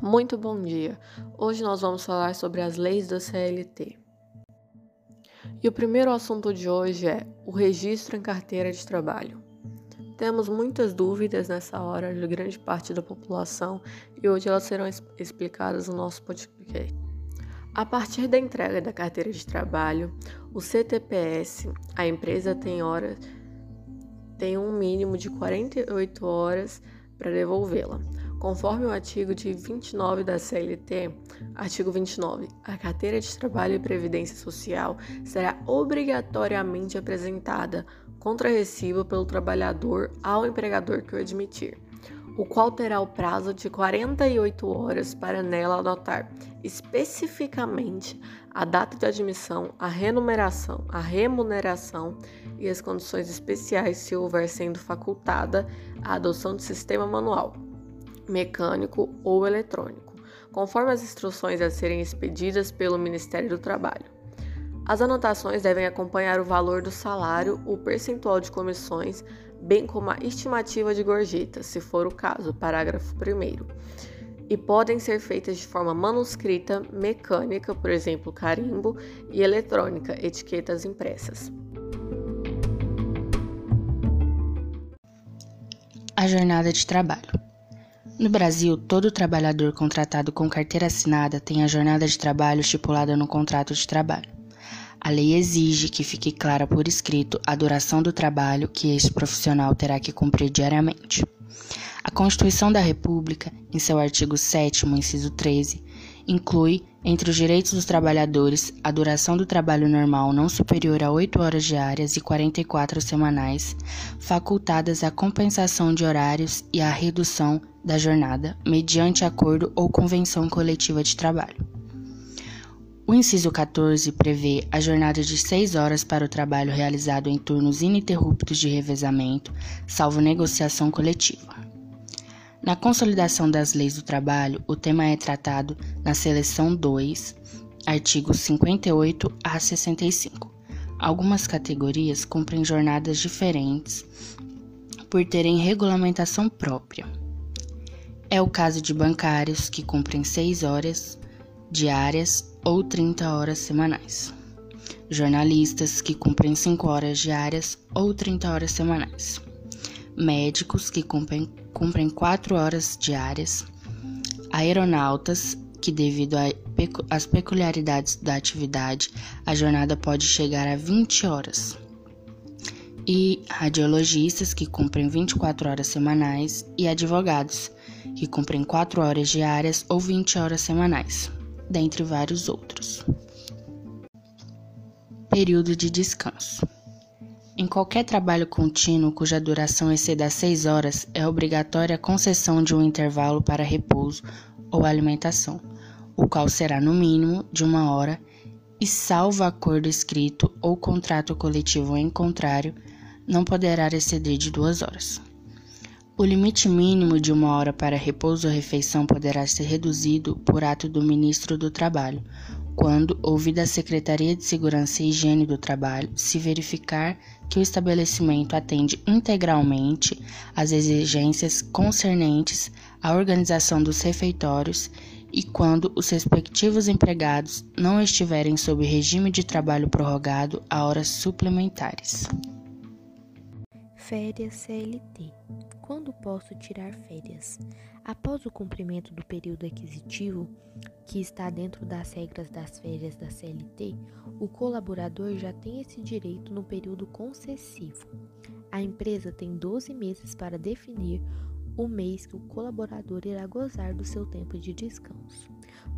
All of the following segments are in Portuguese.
Muito bom dia! Hoje nós vamos falar sobre as leis da CLT. E o primeiro assunto de hoje é o registro em carteira de trabalho. Temos muitas dúvidas nessa hora de grande parte da população e hoje elas serão explicadas no nosso podcast. A partir da entrega da carteira de trabalho, o CTPS, a empresa tem horas tem um mínimo de 48 horas para devolvê-la. Conforme o artigo de 29 da CLT, artigo 29, a carteira de trabalho e previdência social será obrigatoriamente apresentada contra recibo pelo trabalhador ao empregador que o admitir, o qual terá o prazo de 48 horas para nela anotar especificamente a data de admissão, a a remuneração e as condições especiais se houver sendo facultada a adoção de sistema manual mecânico ou eletrônico, conforme as instruções a serem expedidas pelo Ministério do Trabalho. As anotações devem acompanhar o valor do salário, o percentual de comissões, bem como a estimativa de gorjeta, se for o caso, parágrafo 1. E podem ser feitas de forma manuscrita, mecânica, por exemplo, carimbo, e eletrônica, etiquetas impressas. A jornada de trabalho. No Brasil, todo trabalhador contratado com carteira assinada tem a jornada de trabalho estipulada no contrato de trabalho. A lei exige que fique clara por escrito a duração do trabalho que este profissional terá que cumprir diariamente. A Constituição da República, em seu artigo 7, inciso 13, inclui, entre os direitos dos trabalhadores, a duração do trabalho normal não superior a 8 horas diárias e 44 semanais, facultadas a compensação de horários e a redução da jornada, mediante acordo ou convenção coletiva de trabalho. O inciso 14 prevê a jornada de 6 horas para o trabalho realizado em turnos ininterruptos de revezamento, salvo negociação coletiva. Na consolidação das leis do trabalho, o tema é tratado na seleção 2, artigos 58 a 65. Algumas categorias cumprem jornadas diferentes por terem regulamentação própria. É o caso de bancários que cumprem 6 horas diárias ou 30 horas semanais. Jornalistas que cumprem 5 horas diárias ou 30 horas semanais. Médicos que cumprem, cumprem 4 horas diárias. Aeronautas que, devido às peculiaridades da atividade, a jornada pode chegar a 20 horas. E radiologistas que cumprem 24 horas semanais e advogados que cumprem 4 horas diárias ou 20 horas semanais, dentre vários outros. Período de descanso. Em qualquer trabalho contínuo cuja duração exceda 6 horas, é obrigatória a concessão de um intervalo para repouso ou alimentação, o qual será no mínimo de uma hora e, salvo acordo escrito ou contrato coletivo em contrário, não poderá exceder de duas horas. O limite mínimo de uma hora para repouso ou refeição poderá ser reduzido por ato do Ministro do Trabalho, quando, ouvida a Secretaria de Segurança e Higiene do Trabalho, se verificar que o estabelecimento atende integralmente às exigências concernentes à organização dos refeitórios e quando os respectivos empregados não estiverem sob regime de trabalho prorrogado a horas suplementares. Férias CLT. Quando posso tirar férias? Após o cumprimento do período aquisitivo, que está dentro das regras das férias da CLT, o colaborador já tem esse direito no período concessivo. A empresa tem 12 meses para definir o mês que o colaborador irá gozar do seu tempo de descanso.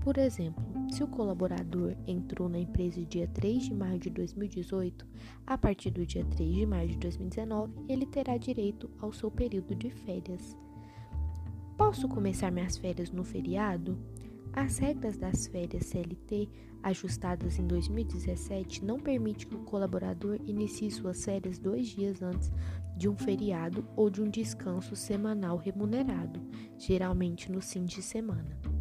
Por exemplo, se o colaborador entrou na empresa dia 3 de maio de 2018, a partir do dia 3 de maio de 2019, ele terá direito ao seu período de férias. Posso começar minhas férias no feriado? As regras das férias CLT, ajustadas em 2017, não permitem que o colaborador inicie suas férias dois dias antes de um feriado ou de um descanso semanal remunerado, geralmente no fim de semana.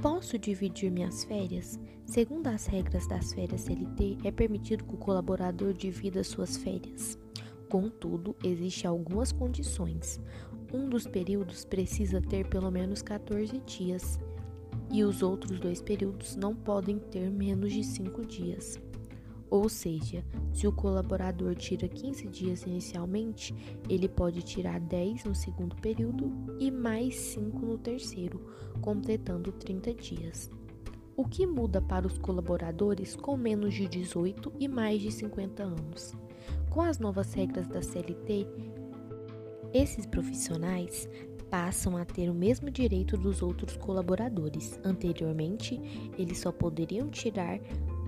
Posso dividir minhas férias? Segundo as regras das férias CLT, é permitido que o colaborador divida suas férias. Contudo, existem algumas condições. um dos períodos precisa ter pelo menos 14 dias e os outros dois períodos não podem ter menos de 5 dias. Ou seja, se o colaborador tira 15 dias inicialmente, ele pode tirar 10 no segundo período e mais 5 no terceiro, completando 30 dias. O que muda para os colaboradores com menos de 18 e mais de 50 anos? Com as novas regras da CLT, esses profissionais passam a ter o mesmo direito dos outros colaboradores. Anteriormente, eles só poderiam tirar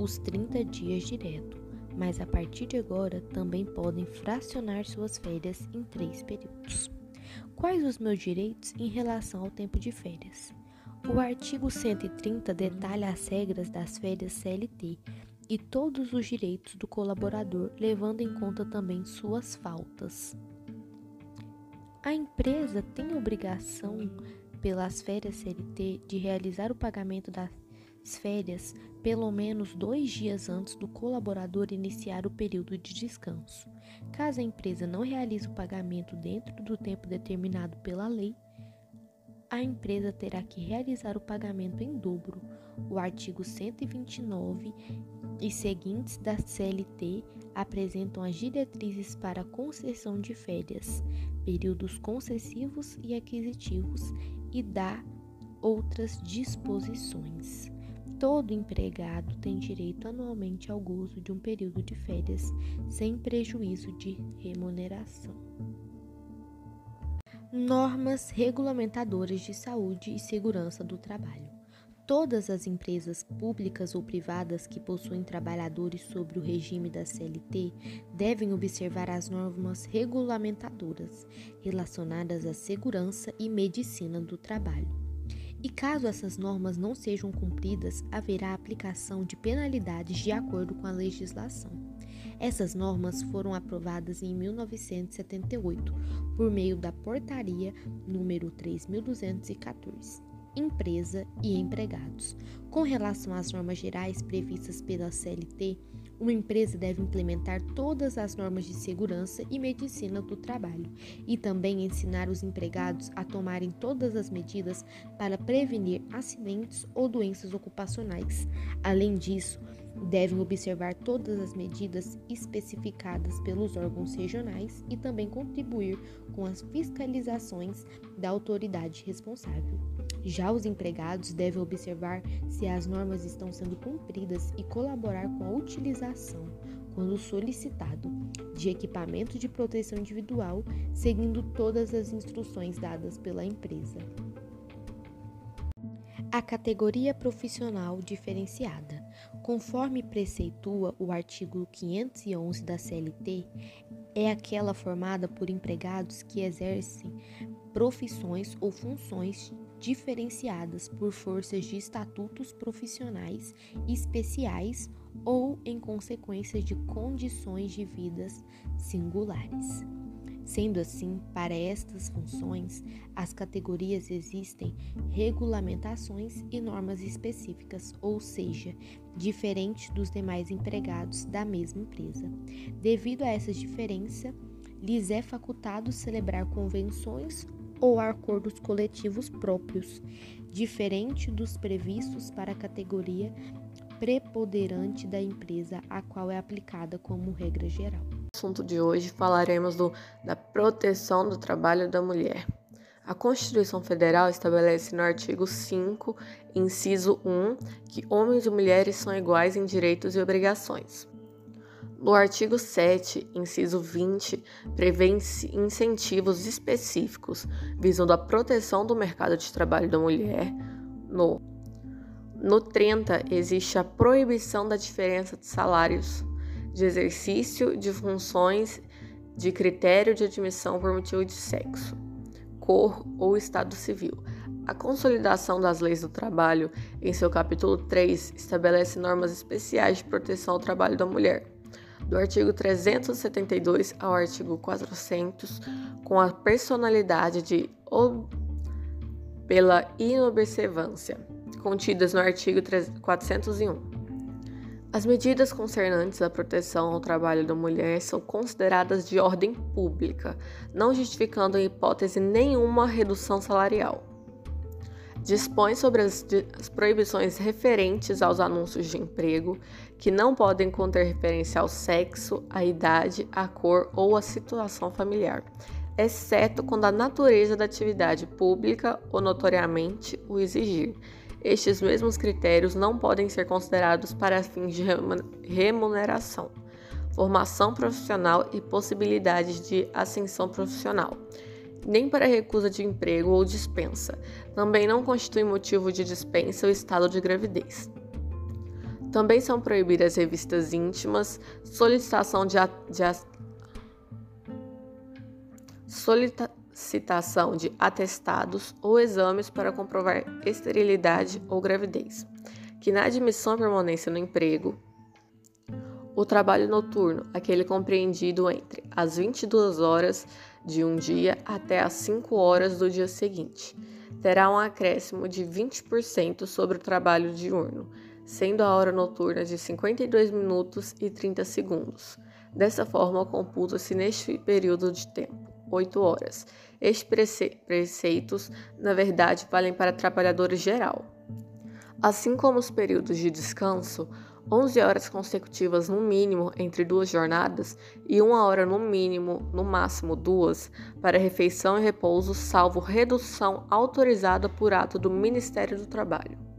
os 30 dias direto, mas a partir de agora também podem fracionar suas férias em três períodos. Quais os meus direitos em relação ao tempo de férias? O artigo 130 detalha as regras das férias CLT e todos os direitos do colaborador, levando em conta também suas faltas. A empresa tem obrigação, pelas férias CLT, de realizar o pagamento das férias pelo menos dois dias antes do colaborador iniciar o período de descanso. Caso a empresa não realize o pagamento dentro do tempo determinado pela lei, a empresa terá que realizar o pagamento em dobro. O artigo 129 e seguintes da CLT apresentam as diretrizes para concessão de férias, períodos concessivos e aquisitivos e dá outras disposições. Todo empregado tem direito anualmente ao gozo de um período de férias sem prejuízo de remuneração. Normas regulamentadoras de saúde e segurança do trabalho. Todas as empresas públicas ou privadas que possuem trabalhadores sobre o regime da CLT devem observar as normas regulamentadoras relacionadas à segurança e medicina do trabalho. E caso essas normas não sejam cumpridas, haverá aplicação de penalidades de acordo com a legislação. Essas normas foram aprovadas em 1978 por meio da Portaria número 3214 empresa e empregados. Com relação às normas gerais previstas pela CLT, uma empresa deve implementar todas as normas de segurança e medicina do trabalho e também ensinar os empregados a tomarem todas as medidas para prevenir acidentes ou doenças ocupacionais. Além disso, devem observar todas as medidas especificadas pelos órgãos regionais e também contribuir com as fiscalizações da autoridade responsável. Já os empregados devem observar se as normas estão sendo cumpridas e colaborar com a utilização, quando solicitado, de equipamento de proteção individual, seguindo todas as instruções dadas pela empresa. A categoria profissional diferenciada. Conforme preceitua o artigo 511 da CLT, é aquela formada por empregados que exercem profissões ou funções diferenciadas por forças de estatutos profissionais especiais ou em consequência de condições de vidas singulares. Sendo assim, para estas funções, as categorias existem regulamentações e normas específicas, ou seja, diferentes dos demais empregados da mesma empresa. Devido a essa diferença, lhes é facultado celebrar convenções ou acordos coletivos próprios, diferente dos previstos para a categoria preponderante da empresa a qual é aplicada como regra geral. No assunto de hoje falaremos do, da proteção do trabalho da mulher. A Constituição Federal estabelece no artigo 5, inciso 1, que homens e mulheres são iguais em direitos e obrigações. No artigo 7, inciso 20, prevê incentivos específicos visando a proteção do mercado de trabalho da mulher. No, no 30, existe a proibição da diferença de salários, de exercício de funções de critério de admissão por motivo de sexo, cor ou estado civil. A consolidação das leis do trabalho, em seu capítulo 3, estabelece normas especiais de proteção ao trabalho da mulher do artigo 372 ao artigo 400, com a personalidade de pela inobservância, contidas no artigo 401. As medidas concernentes à proteção ao trabalho da mulher são consideradas de ordem pública, não justificando em hipótese nenhuma redução salarial. Dispõe sobre as, as, proibições referentes aos anúncios de emprego, que não podem conter referência ao sexo, à idade, à cor ou à situação familiar, exceto quando a natureza da atividade pública ou notoriamente o exigir estes mesmos critérios não podem ser considerados para fins de remuneração, formação profissional e possibilidades de ascensão profissional, nem para recusa de emprego ou dispensa. Também não constitui motivo de dispensa o estado de gravidez. Também são proibidas revistas íntimas, solicitação de, de solicita citação de atestados ou exames para comprovar esterilidade ou gravidez, que na admissão e permanência no emprego, o trabalho noturno, aquele compreendido entre as 22 horas de um dia até as 5 horas do dia seguinte, terá um acréscimo de 20% sobre o trabalho diurno, sendo a hora noturna de 52 minutos e 30 segundos. Dessa forma, computa-se neste período de tempo 8 horas. Estes preceitos, na verdade, valem para trabalhadores geral. Assim como os períodos de descanso, 11 horas consecutivas no mínimo entre duas jornadas e uma hora no mínimo, no máximo duas, para refeição e repouso, salvo redução autorizada por ato do Ministério do Trabalho.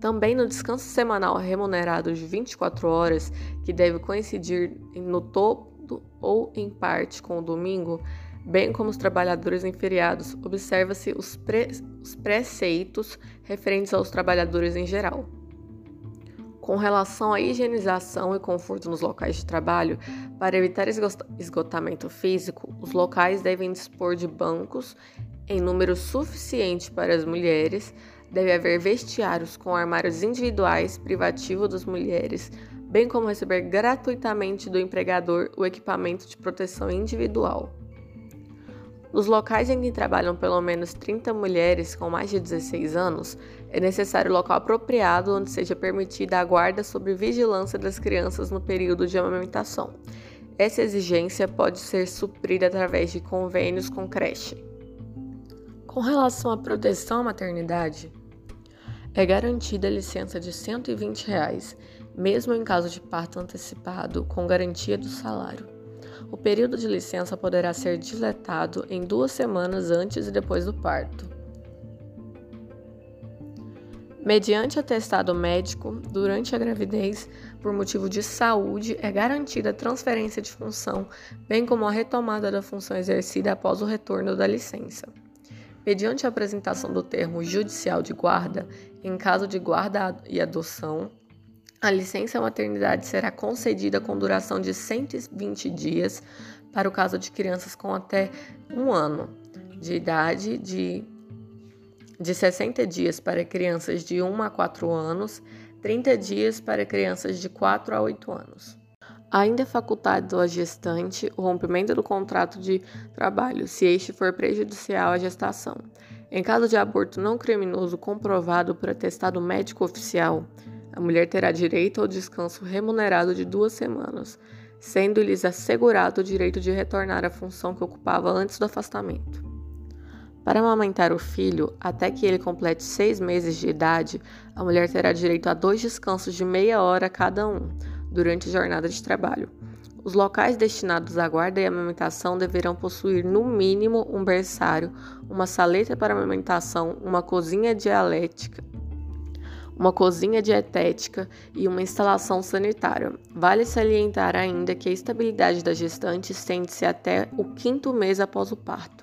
Também no descanso semanal remunerado de 24 horas, que deve coincidir no topo ou em parte com o domingo, bem como os trabalhadores em feriados, observa-se os, pre os preceitos referentes aos trabalhadores em geral. Com relação à higienização e conforto nos locais de trabalho, para evitar esgotamento físico, os locais devem dispor de bancos em número suficiente para as mulheres, deve haver vestiários com armários individuais privativos das mulheres, bem como receber gratuitamente do empregador o equipamento de proteção individual. Nos locais em que trabalham pelo menos 30 mulheres com mais de 16 anos, é necessário local apropriado onde seja permitida a guarda sob vigilância das crianças no período de amamentação. Essa exigência pode ser suprida através de convênios com creche. Com relação à proteção à maternidade, é garantida a licença de 120 reais, mesmo em caso de parto antecipado, com garantia do salário. O período de licença poderá ser diletado em duas semanas antes e depois do parto. Mediante atestado médico, durante a gravidez, por motivo de saúde, é garantida a transferência de função, bem como a retomada da função exercida após o retorno da licença mediante a apresentação do termo judicial de guarda, em caso de guarda e adoção, a licença maternidade será concedida com duração de 120 dias para o caso de crianças com até um ano de idade, de, de 60 dias para crianças de 1 a 4 anos, 30 dias para crianças de 4 a 8 anos. Ainda é facultado à gestante o rompimento do contrato de trabalho, se este for prejudicial à gestação. Em caso de aborto não criminoso comprovado por atestado médico oficial, a mulher terá direito ao descanso remunerado de duas semanas, sendo-lhes assegurado o direito de retornar à função que ocupava antes do afastamento. Para amamentar o filho, até que ele complete seis meses de idade, a mulher terá direito a dois descansos de meia hora cada um durante a jornada de trabalho. Os locais destinados à guarda e amamentação deverão possuir, no mínimo, um berçário, uma saleta para amamentação, uma cozinha dialética, uma cozinha dietética e uma instalação sanitária. Vale salientar ainda que a estabilidade da gestante estende-se até o quinto mês após o parto.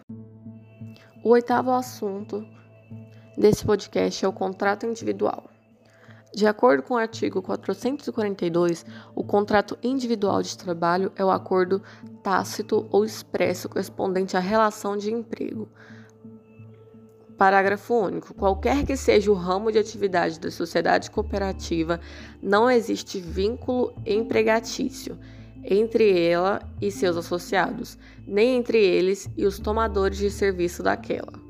O oitavo assunto desse podcast é o contrato individual. De acordo com o artigo 442, o contrato individual de trabalho é o acordo tácito ou expresso correspondente à relação de emprego. Parágrafo único. Qualquer que seja o ramo de atividade da sociedade cooperativa, não existe vínculo empregatício entre ela e seus associados, nem entre eles e os tomadores de serviço daquela.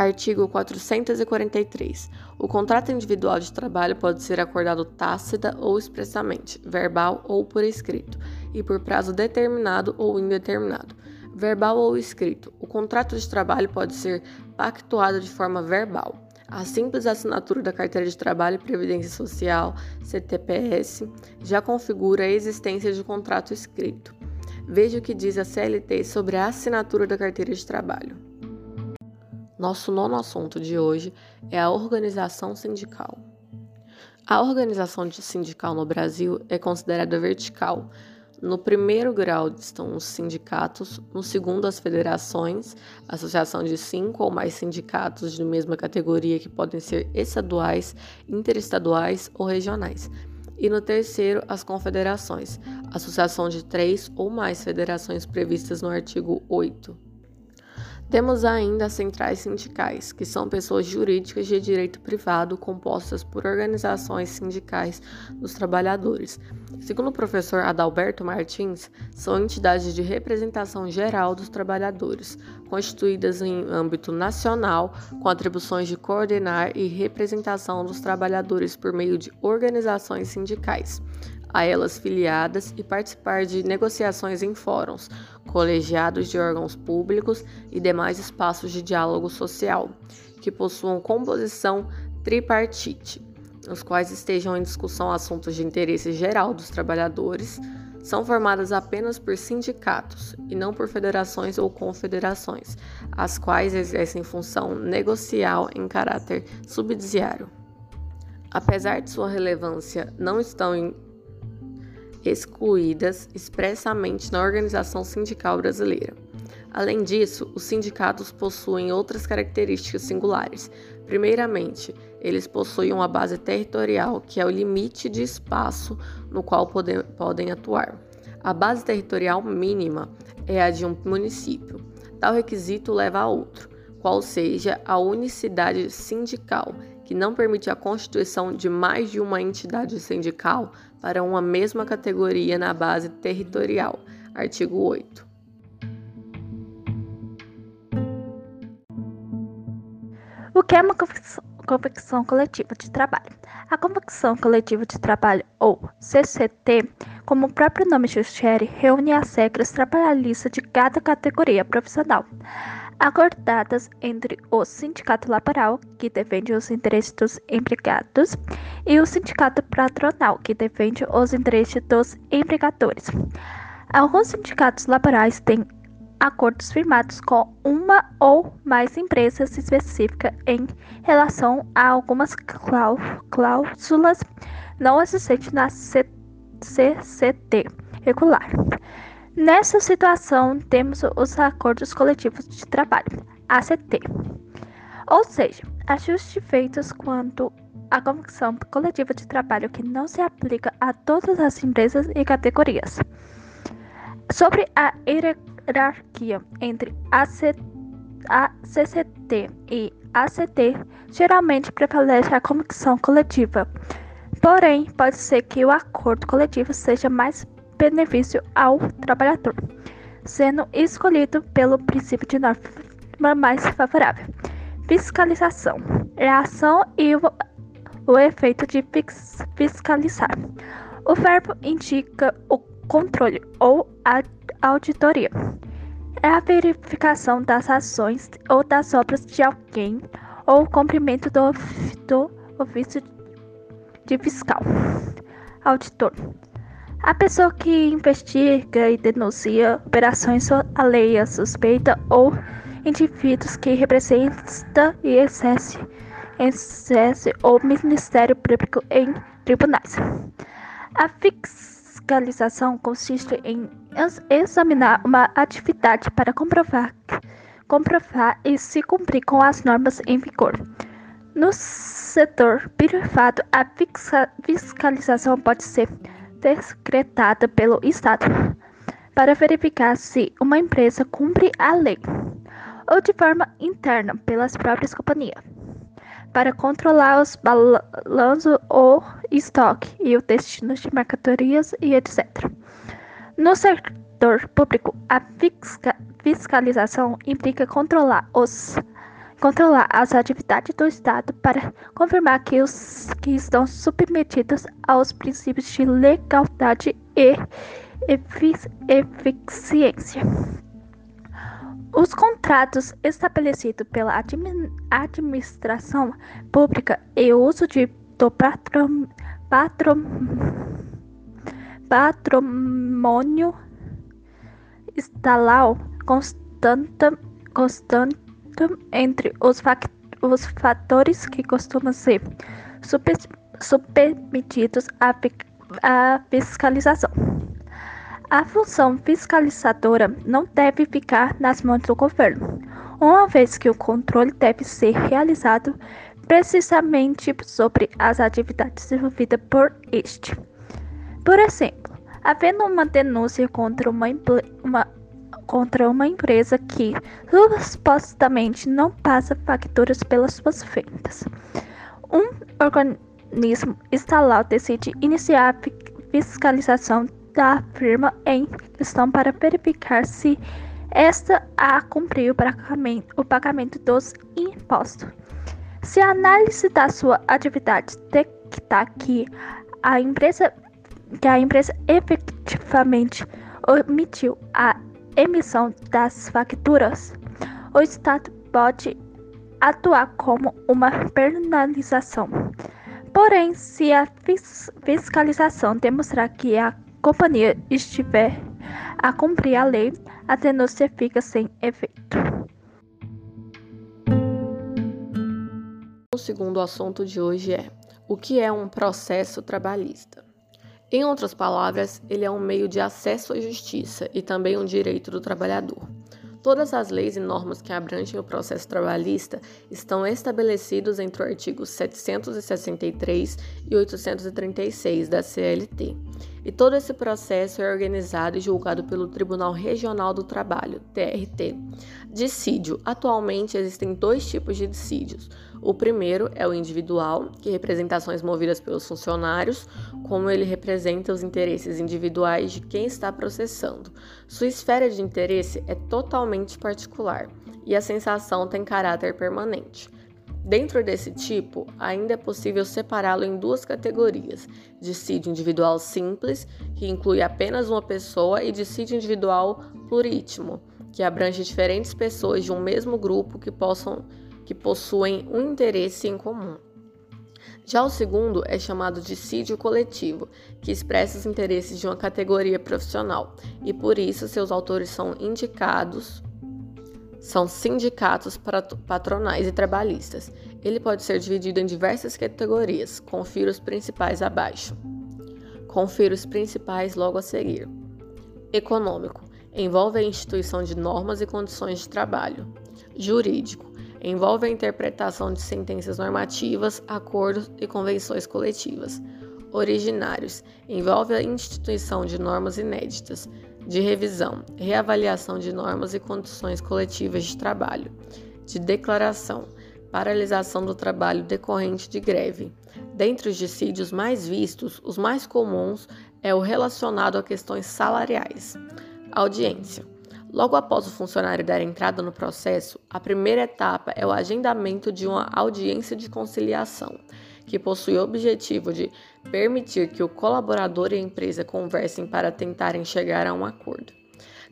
Artigo 443. O contrato individual de trabalho pode ser acordado tácita ou expressamente, verbal ou por escrito, e por prazo determinado ou indeterminado. Verbal ou escrito. O contrato de trabalho pode ser pactuado de forma verbal. A simples assinatura da carteira de trabalho e previdência social, CTPS, já configura a existência de contrato escrito. Veja o que diz a CLT sobre a assinatura da carteira de trabalho. Nosso nono assunto de hoje é a organização sindical. A organização sindical no Brasil é considerada vertical. No primeiro grau estão os sindicatos, no segundo, as federações, associação de cinco ou mais sindicatos de mesma categoria que podem ser estaduais, interestaduais ou regionais. E no terceiro, as confederações, associação de três ou mais federações previstas no artigo 8. Temos ainda as centrais sindicais, que são pessoas jurídicas de direito privado compostas por organizações sindicais dos trabalhadores. Segundo o professor Adalberto Martins, são entidades de representação geral dos trabalhadores, constituídas em âmbito nacional, com atribuições de coordenar e representação dos trabalhadores por meio de organizações sindicais a elas filiadas e participar de negociações em fóruns, colegiados de órgãos públicos e demais espaços de diálogo social, que possuam composição tripartite, nos quais estejam em discussão assuntos de interesse geral dos trabalhadores, são formadas apenas por sindicatos e não por federações ou confederações, as quais exercem função negocial em caráter subsidiário. Apesar de sua relevância, não estão em excluídas expressamente na organização sindical brasileira. Além disso, os sindicatos possuem outras características singulares. Primeiramente, eles possuem uma base territorial, que é o limite de espaço no qual podem, podem atuar. A base territorial mínima é a de um município. Tal requisito leva a outro, qual seja a unicidade sindical, que não permite a constituição de mais de uma entidade sindical para uma mesma categoria na base territorial. Artigo 8. O que é uma convicção coletiva de trabalho? A convicção coletiva de trabalho, ou CCT, como o próprio nome sugere, reúne as regras trabalhistas de cada categoria profissional acordadas entre o sindicato laboral, que defende os interesses dos empregados, e o sindicato patronal, que defende os interesses dos empregadores. Alguns sindicatos laborais têm acordos firmados com uma ou mais empresas específicas em relação a algumas cláusulas não existentes na CCT regular. Nessa situação, temos os acordos coletivos de trabalho, ACT, ou seja, ajustes feitos quanto à convenção coletiva de trabalho que não se aplica a todas as empresas e categorias. Sobre a hierarquia entre a CCT e ACT, geralmente prevalece a convenção coletiva. Porém, pode ser que o acordo coletivo seja mais benefício ao trabalhador, sendo escolhido pelo princípio de norma mais favorável. Fiscalização, reação e o, o efeito de fiscalizar. O verbo indica o controle ou a auditoria. É a verificação das ações ou das obras de alguém ou o cumprimento do, do ofício de fiscal. Auditor a pessoa que investiga e denuncia operações alheias, suspeita ou indivíduos que representa e exerce, exerce o Ministério Público em tribunais. A fiscalização consiste em examinar uma atividade para comprovar, comprovar e se cumprir com as normas em vigor. No setor privado, a fiscalização pode ser decretada pelo Estado para verificar se uma empresa cumpre a lei, ou de forma interna pelas próprias companhias, para controlar os balanços ou estoque e o destino de mercadorias e etc. No setor público, a fiscalização implica controlar os controlar as atividades do Estado para confirmar que os que estão submetidos aos princípios de legalidade e eficiência. Os contratos estabelecidos pela administração pública e o uso de, do patrom, patrom, patrimônio estatal constante, constante entre os, os fatores que costumam ser super, submetidos à, à fiscalização. A função fiscalizadora não deve ficar nas mãos do governo, uma vez que o controle deve ser realizado precisamente sobre as atividades desenvolvidas por este. Por exemplo, havendo uma denúncia contra uma, uma, contra uma empresa que supostamente não passa facturas pelas suas vendas, um organismo estatal decide iniciar a fiscalização da firma em questão para verificar se esta a cumpriu o pagamento dos impostos. Se a análise da sua atividade detectar que a empresa que a empresa efetivamente omitiu a emissão das facturas, o Estado pode atuar como uma penalização. Porém, se a fiscalização demonstrar que a companhia estiver a cumprir a lei, a denúncia fica sem efeito. O segundo assunto de hoje é: o que é um processo trabalhista? Em outras palavras, ele é um meio de acesso à justiça e também um direito do trabalhador. Todas as leis e normas que abrangem o processo trabalhista estão estabelecidos entre o artigo 763 e 836 da CLT. E todo esse processo é organizado e julgado pelo Tribunal Regional do Trabalho, TRT. Dissídio. Atualmente existem dois tipos de dissídios. O primeiro é o individual, que representa ações movidas pelos funcionários, como ele representa os interesses individuais de quem está processando. Sua esfera de interesse é totalmente particular e a sensação tem caráter permanente. Dentro desse tipo, ainda é possível separá-lo em duas categorias: dissídio individual simples, que inclui apenas uma pessoa, e dissídio individual plurítima, que abrange diferentes pessoas de um mesmo grupo que possam que possuem um interesse em comum. Já o segundo é chamado de dissídio coletivo, que expressa os interesses de uma categoria profissional, e por isso seus autores são indicados são sindicatos patronais e trabalhistas. Ele pode ser dividido em diversas categorias. Confira os principais abaixo. Confira os principais logo a seguir. Econômico envolve a instituição de normas e condições de trabalho. Jurídico envolve a interpretação de sentenças normativas, acordos e convenções coletivas. Originários envolve a instituição de normas inéditas de revisão, reavaliação de normas e condições coletivas de trabalho, de declaração, paralisação do trabalho decorrente de greve. Dentre os dissídios mais vistos, os mais comuns é o relacionado a questões salariais. Audiência. Logo após o funcionário dar entrada no processo, a primeira etapa é o agendamento de uma audiência de conciliação que possui o objetivo de permitir que o colaborador e a empresa conversem para tentarem chegar a um acordo.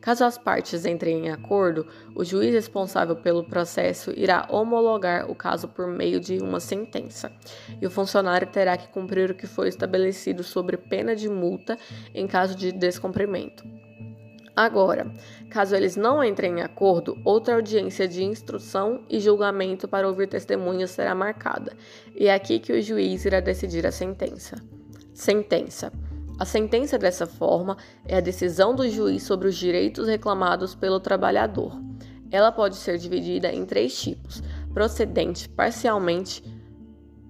Caso as partes entrem em acordo, o juiz responsável pelo processo irá homologar o caso por meio de uma sentença, e o funcionário terá que cumprir o que foi estabelecido sobre pena de multa em caso de descumprimento. Agora, caso eles não entrem em acordo, outra audiência de instrução e julgamento para ouvir testemunhas será marcada, e é aqui que o juiz irá decidir a sentença. Sentença. A sentença, dessa forma, é a decisão do juiz sobre os direitos reclamados pelo trabalhador. Ela pode ser dividida em três tipos: procedente, parcialmente,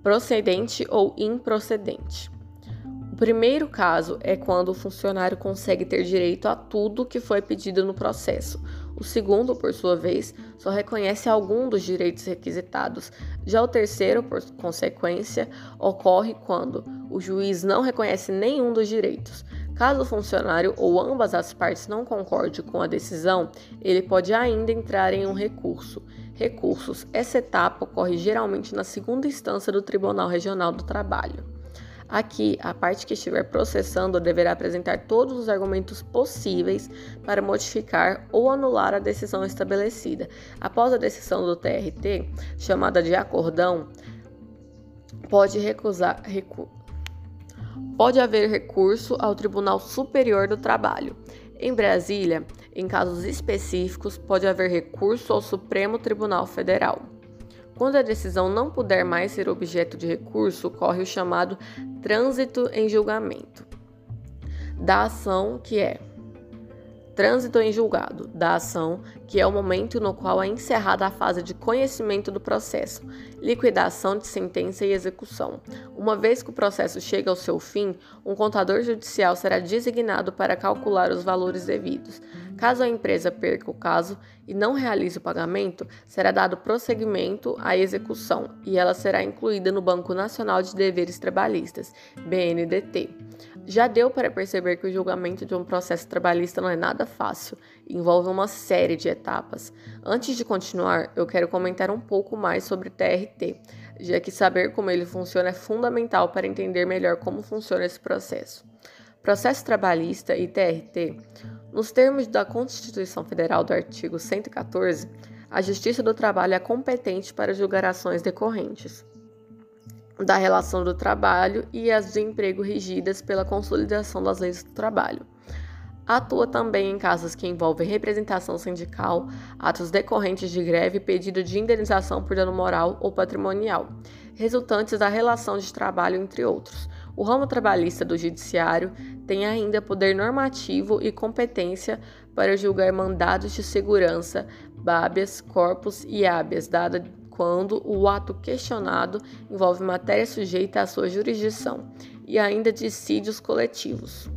procedente ou improcedente primeiro caso é quando o funcionário consegue ter direito a tudo que foi pedido no processo. O segundo, por sua vez, só reconhece algum dos direitos requisitados. Já o terceiro, por consequência, ocorre quando o juiz não reconhece nenhum dos direitos. Caso o funcionário ou ambas as partes não concordem com a decisão, ele pode ainda entrar em um recurso. Recursos. Essa etapa ocorre geralmente na segunda instância do Tribunal Regional do Trabalho. Aqui, a parte que estiver processando deverá apresentar todos os argumentos possíveis para modificar ou anular a decisão estabelecida. Após a decisão do TRT, chamada de acordão, pode recusar, recu, pode haver recurso ao Tribunal Superior do Trabalho. Em Brasília, em casos específicos, pode haver recurso ao Supremo Tribunal Federal. Quando a decisão não puder mais ser objeto de recurso, ocorre o chamado trânsito em julgamento. Da ação, que é trânsito em julgado da ação, que é o momento no qual é encerrada a fase de conhecimento do processo, liquidação de sentença e execução. Uma vez que o processo chega ao seu fim, um contador judicial será designado para calcular os valores devidos. Caso a empresa perca o caso e não realize o pagamento, será dado prosseguimento à execução e ela será incluída no Banco Nacional de Deveres Trabalhistas, BNDT. Já deu para perceber que o julgamento de um processo trabalhista não é nada fácil, envolve uma série de etapas. Antes de continuar, eu quero comentar um pouco mais sobre TRT, já que saber como ele funciona é fundamental para entender melhor como funciona esse processo. Processo trabalhista e TRT, nos termos da Constituição Federal do artigo 114, a Justiça do Trabalho é competente para julgar ações decorrentes da relação do trabalho e as de emprego regidas pela consolidação das leis do trabalho. Atua também em casos que envolvem representação sindical, atos decorrentes de greve e pedido de indenização por dano moral ou patrimonial, resultantes da relação de trabalho, entre outros. O ramo trabalhista do Judiciário tem ainda poder normativo e competência para julgar mandados de segurança, habeas corpus e habeas, dada quando o ato questionado envolve matéria sujeita à sua jurisdição e ainda dissídios coletivos.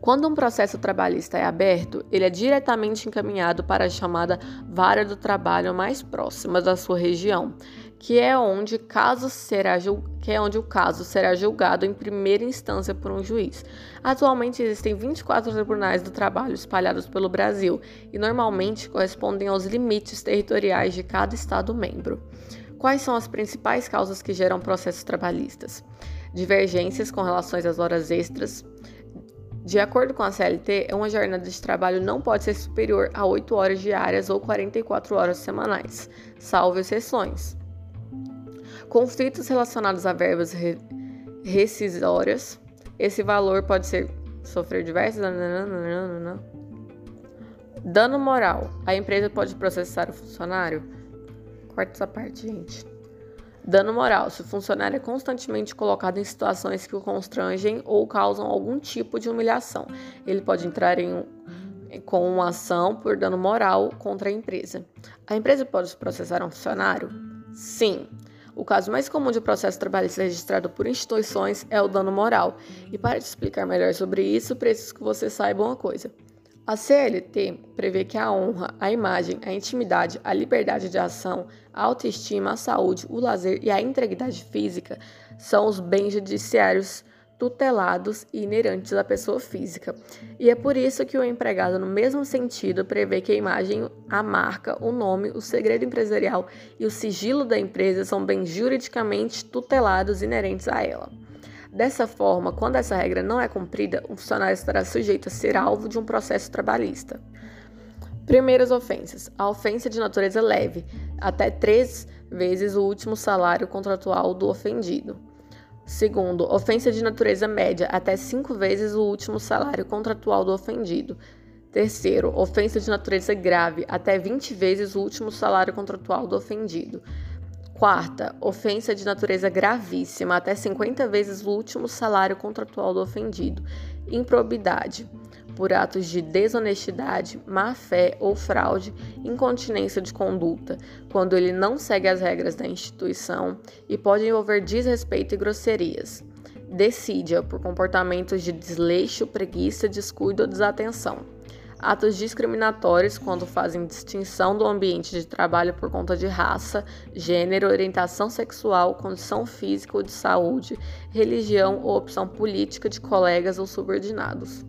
Quando um processo trabalhista é aberto, ele é diretamente encaminhado para a chamada vara do trabalho mais próxima da sua região, que é onde, caso será que é onde o caso será julgado em primeira instância por um juiz. Atualmente existem 24 tribunais do trabalho espalhados pelo Brasil e normalmente correspondem aos limites territoriais de cada estado membro. Quais são as principais causas que geram processos trabalhistas? Divergências com relação às horas extras. De acordo com a CLT, uma jornada de trabalho não pode ser superior a 8 horas diárias ou 44 horas semanais, salvo exceções. Conflitos relacionados a verbas re rescisórias. Esse valor pode ser sofrer diversos. Dano moral. A empresa pode processar o funcionário? Corta essa parte, gente. Dano moral. Se o funcionário é constantemente colocado em situações que o constrangem ou causam algum tipo de humilhação, ele pode entrar em com uma ação por dano moral contra a empresa. A empresa pode processar um funcionário? Sim. O caso mais comum de processo trabalhista registrado por instituições é o dano moral. E para te explicar melhor sobre isso, preciso que você saiba uma coisa. A CLT prevê que a honra, a imagem, a intimidade, a liberdade de ação, a autoestima, a saúde, o lazer e a integridade física são os bens judiciários tutelados e inerentes à pessoa física. E é por isso que o empregado, no mesmo sentido, prevê que a imagem, a marca, o nome, o segredo empresarial e o sigilo da empresa são bens juridicamente tutelados inerentes a ela. Dessa forma, quando essa regra não é cumprida, o funcionário estará sujeito a ser alvo de um processo trabalhista. Primeiras ofensas: a ofensa de natureza leve, até três vezes o último salário contratual do ofendido. Segundo, ofensa de natureza média, até cinco vezes o último salário contratual do ofendido. Terceiro, ofensa de natureza grave, até 20 vezes o último salário contratual do ofendido. Quarta, ofensa de natureza gravíssima, até 50 vezes o último salário contratual do ofendido. Improbidade por atos de desonestidade, má-fé ou fraude, incontinência de conduta, quando ele não segue as regras da instituição e pode envolver desrespeito e grosserias. Decídia por comportamentos de desleixo, preguiça, descuido ou desatenção. atos discriminatórios quando fazem distinção do ambiente de trabalho por conta de raça, gênero, orientação sexual, condição física ou de saúde, religião ou opção política de colegas ou subordinados.